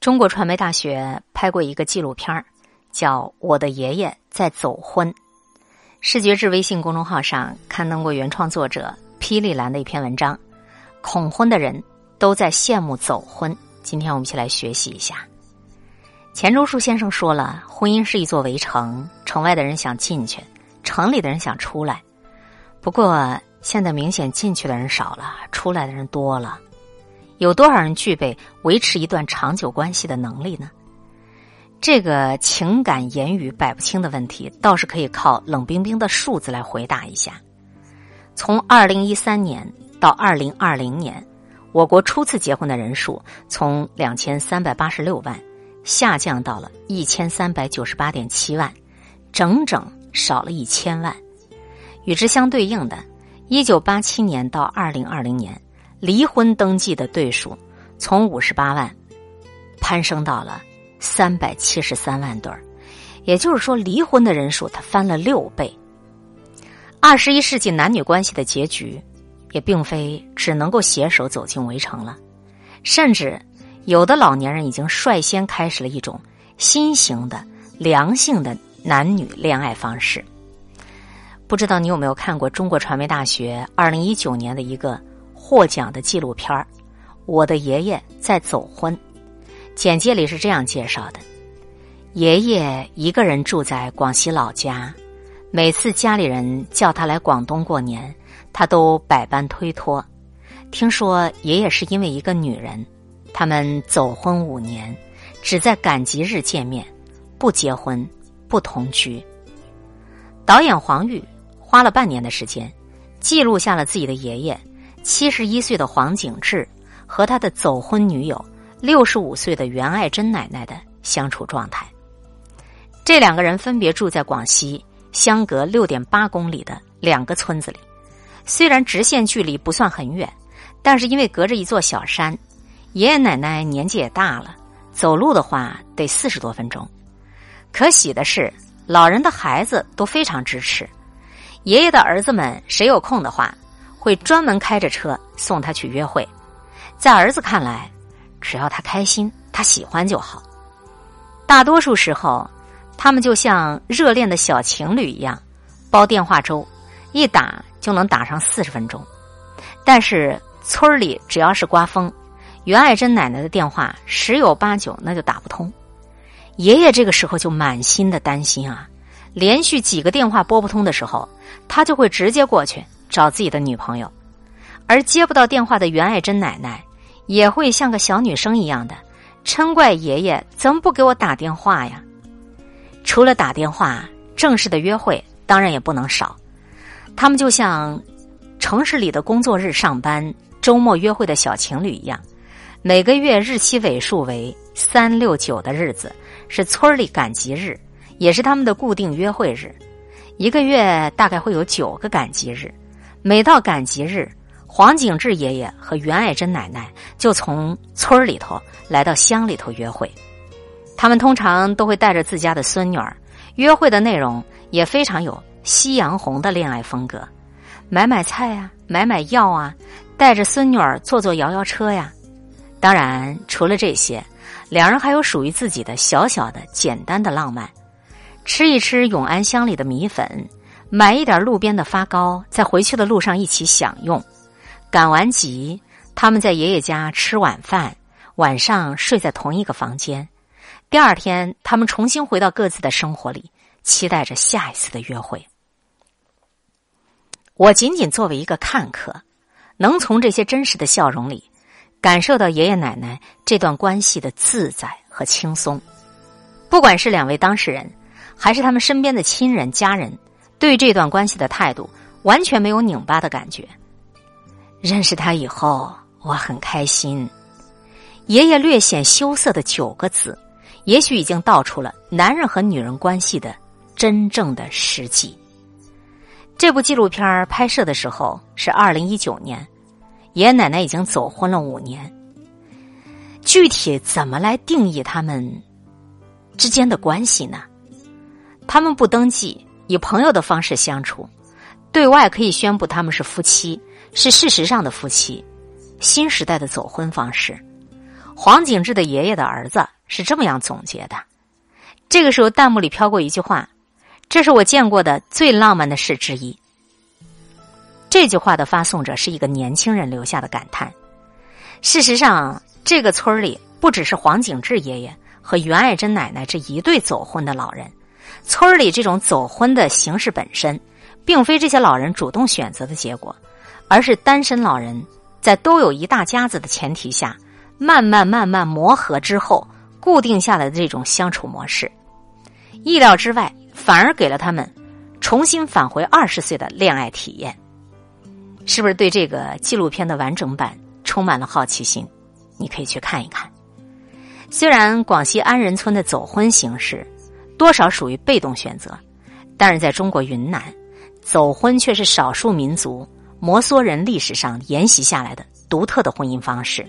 中国传媒大学拍过一个纪录片儿，叫《我的爷爷在走婚》。视觉志微信公众号上刊登过原创作者霹雳兰的一篇文章。恐婚的人都在羡慕走婚。今天我们一起来学习一下。钱钟书先生说了：“婚姻是一座围城，城外的人想进去，城里的人想出来。不过现在明显进去的人少了，出来的人多了。”有多少人具备维持一段长久关系的能力呢？这个情感言语摆不清的问题，倒是可以靠冷冰冰的数字来回答一下。从二零一三年到二零二零年，我国初次结婚的人数从两千三百八十六万下降到了一千三百九十八点七万，整整少了一千万。与之相对应的，一九八七年到二零二零年。离婚登记的对数从五十八万攀升到了三百七十三万对儿，也就是说，离婚的人数它翻了六倍。二十一世纪男女关系的结局，也并非只能够携手走进围城了，甚至有的老年人已经率先开始了一种新型的良性的男女恋爱方式。不知道你有没有看过中国传媒大学二零一九年的一个。获奖的纪录片，《我的爷爷在走婚》，简介里是这样介绍的：爷爷一个人住在广西老家，每次家里人叫他来广东过年，他都百般推脱。听说爷爷是因为一个女人，他们走婚五年，只在赶集日见面，不结婚，不同居。导演黄玉花了半年的时间，记录下了自己的爷爷。七十一岁的黄景志和他的走婚女友六十五岁的袁爱珍奶奶的相处状态。这两个人分别住在广西相隔六点八公里的两个村子里，虽然直线距离不算很远，但是因为隔着一座小山，爷爷奶奶年纪也大了，走路的话得四十多分钟。可喜的是，老人的孩子都非常支持，爷爷的儿子们谁有空的话。会专门开着车送他去约会，在儿子看来，只要他开心、他喜欢就好。大多数时候，他们就像热恋的小情侣一样，煲电话粥，一打就能打上四十分钟。但是村里只要是刮风，袁爱珍奶奶的电话十有八九那就打不通。爷爷这个时候就满心的担心啊，连续几个电话拨不通的时候，他就会直接过去。找自己的女朋友，而接不到电话的袁爱珍奶奶也会像个小女生一样的嗔怪爷爷怎么不给我打电话呀？除了打电话，正式的约会当然也不能少。他们就像城市里的工作日上班、周末约会的小情侣一样，每个月日期尾数为三六九的日子是村里赶集日，也是他们的固定约会日。一个月大概会有九个赶集日。每到赶集日，黄景志爷爷和袁爱珍奶奶就从村里头来到乡里头约会。他们通常都会带着自家的孙女儿，约会的内容也非常有夕阳红的恋爱风格，买买菜啊，买买药啊，带着孙女儿坐坐摇摇车呀。当然，除了这些，两人还有属于自己的小小的、简单的浪漫，吃一吃永安乡里的米粉。买一点路边的发糕，在回去的路上一起享用。赶完集，他们在爷爷家吃晚饭，晚上睡在同一个房间。第二天，他们重新回到各自的生活里，期待着下一次的约会。我仅仅作为一个看客，能从这些真实的笑容里，感受到爷爷奶奶这段关系的自在和轻松。不管是两位当事人，还是他们身边的亲人家人。对这段关系的态度完全没有拧巴的感觉。认识他以后，我很开心。爷爷略显羞涩的九个字，也许已经道出了男人和女人关系的真正的实际。这部纪录片拍摄的时候是二零一九年，爷爷奶奶已经走婚了五年。具体怎么来定义他们之间的关系呢？他们不登记。以朋友的方式相处，对外可以宣布他们是夫妻，是事实上的夫妻。新时代的走婚方式，黄景志的爷爷的儿子是这么样总结的。这个时候，弹幕里飘过一句话：“这是我见过的最浪漫的事之一。”这句话的发送者是一个年轻人留下的感叹。事实上，这个村里不只是黄景志爷爷和袁爱珍奶奶这一对走婚的老人，村里这种走婚的形式本身，并非这些老人主动选择的结果，而是单身老人在都有一大家子的前提下。慢慢慢慢磨合之后，固定下来的这种相处模式，意料之外，反而给了他们重新返回二十岁的恋爱体验。是不是对这个纪录片的完整版充满了好奇心？你可以去看一看。虽然广西安仁村的走婚形式多少属于被动选择，但是在中国云南，走婚却是少数民族摩梭人历史上沿袭下来的独特的婚姻方式。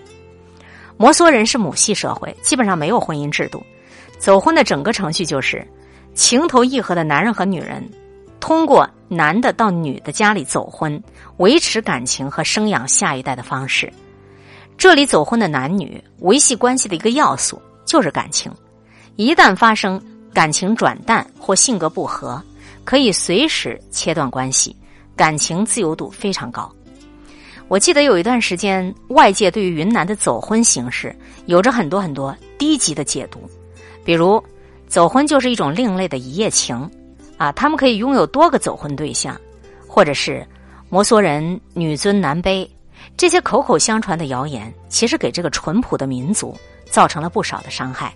摩梭人是母系社会，基本上没有婚姻制度。走婚的整个程序就是情投意合的男人和女人通过男的到女的家里走婚，维持感情和生养下一代的方式。这里走婚的男女维系关系的一个要素就是感情，一旦发生感情转淡或性格不合，可以随时切断关系，感情自由度非常高。我记得有一段时间，外界对于云南的走婚形式有着很多很多低级的解读，比如走婚就是一种另类的一夜情，啊，他们可以拥有多个走婚对象，或者是摩梭人女尊男卑，这些口口相传的谣言，其实给这个淳朴的民族造成了不少的伤害。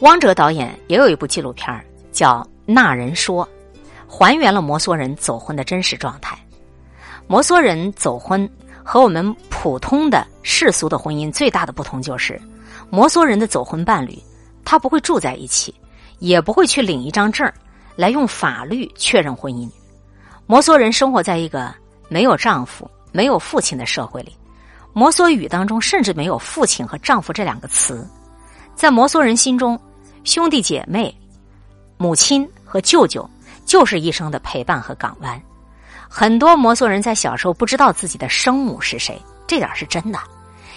汪哲导演也有一部纪录片叫《那人说》，还原了摩梭人走婚的真实状态。摩梭人走婚。和我们普通的世俗的婚姻最大的不同就是，摩梭人的走婚伴侣，他不会住在一起，也不会去领一张证来用法律确认婚姻。摩梭人生活在一个没有丈夫、没有父亲的社会里，摩梭语当中甚至没有父亲和丈夫这两个词。在摩梭人心中，兄弟姐妹、母亲和舅舅就是一生的陪伴和港湾。很多摩梭人在小时候不知道自己的生母是谁，这点是真的，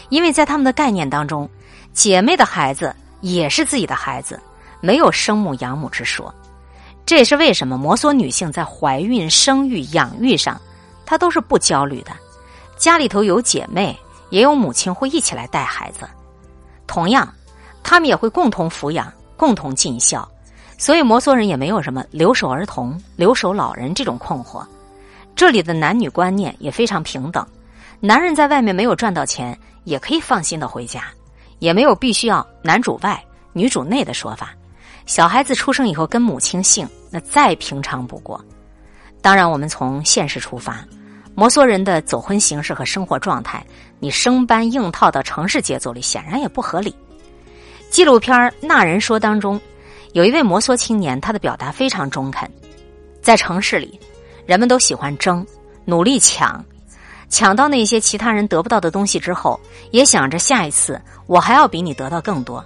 因为在他们的概念当中，姐妹的孩子也是自己的孩子，没有生母养母之说。这也是为什么摩梭女性在怀孕、生育、养育上，她都是不焦虑的。家里头有姐妹，也有母亲会一起来带孩子，同样，他们也会共同抚养、共同尽孝，所以摩梭人也没有什么留守儿童、留守老人这种困惑。这里的男女观念也非常平等，男人在外面没有赚到钱，也可以放心的回家，也没有必须要男主外女主内的说法。小孩子出生以后跟母亲姓，那再平常不过。当然，我们从现实出发，摩梭人的走婚形式和生活状态，你生搬硬套到城市节奏里，显然也不合理。纪录片《那人说》当中，有一位摩梭青年，他的表达非常中肯，在城市里。人们都喜欢争，努力抢，抢到那些其他人得不到的东西之后，也想着下一次我还要比你得到更多。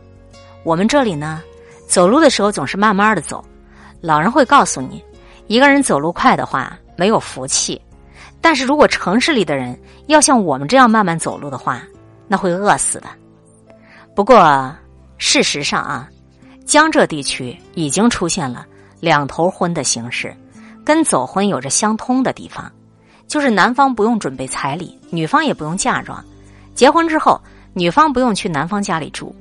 我们这里呢，走路的时候总是慢慢的走，老人会告诉你，一个人走路快的话没有福气，但是如果城市里的人要像我们这样慢慢走路的话，那会饿死的。不过事实上啊，江浙地区已经出现了两头婚的形式。跟走婚有着相通的地方，就是男方不用准备彩礼，女方也不用嫁妆。结婚之后，女方不用去男方家里住。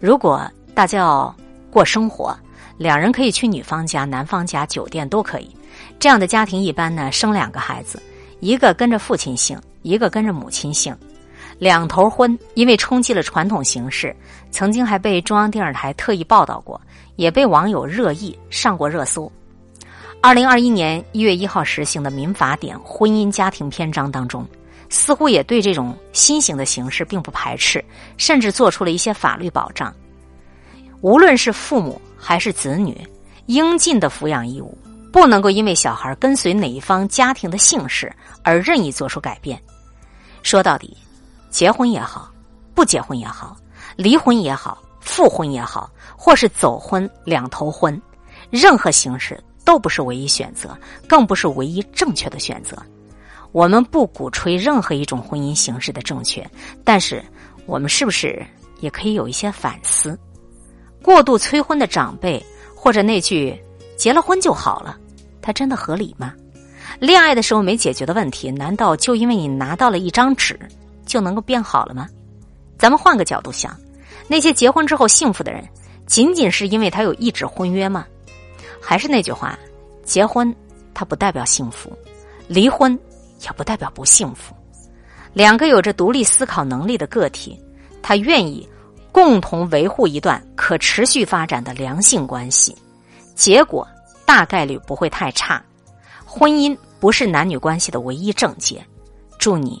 如果大家要过生活，两人可以去女方家、男方家、酒店都可以。这样的家庭一般呢，生两个孩子，一个跟着父亲姓，一个跟着母亲姓。两头婚，因为冲击了传统形式，曾经还被中央电视台特意报道过，也被网友热议，上过热搜。二零二一年一月一号实行的民法典婚姻家庭篇章当中，似乎也对这种新型的形式并不排斥，甚至做出了一些法律保障。无论是父母还是子女，应尽的抚养义务，不能够因为小孩跟随哪一方家庭的姓氏而任意做出改变。说到底，结婚也好，不结婚也好，离婚也好，复婚也好，或是走婚、两头婚，任何形式。都不是唯一选择，更不是唯一正确的选择。我们不鼓吹任何一种婚姻形式的正确，但是我们是不是也可以有一些反思。过度催婚的长辈，或者那句“结了婚就好了”，它真的合理吗？恋爱的时候没解决的问题，难道就因为你拿到了一张纸就能够变好了吗？咱们换个角度想，那些结婚之后幸福的人，仅仅是因为他有一纸婚约吗？还是那句话，结婚它不代表幸福，离婚也不代表不幸福。两个有着独立思考能力的个体，他愿意共同维护一段可持续发展的良性关系，结果大概率不会太差。婚姻。不是男女关系的唯一症结。祝你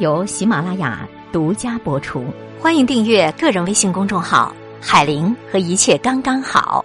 由喜马拉雅独家播出。欢迎订阅个人微信公众号“海玲”和一切刚刚好。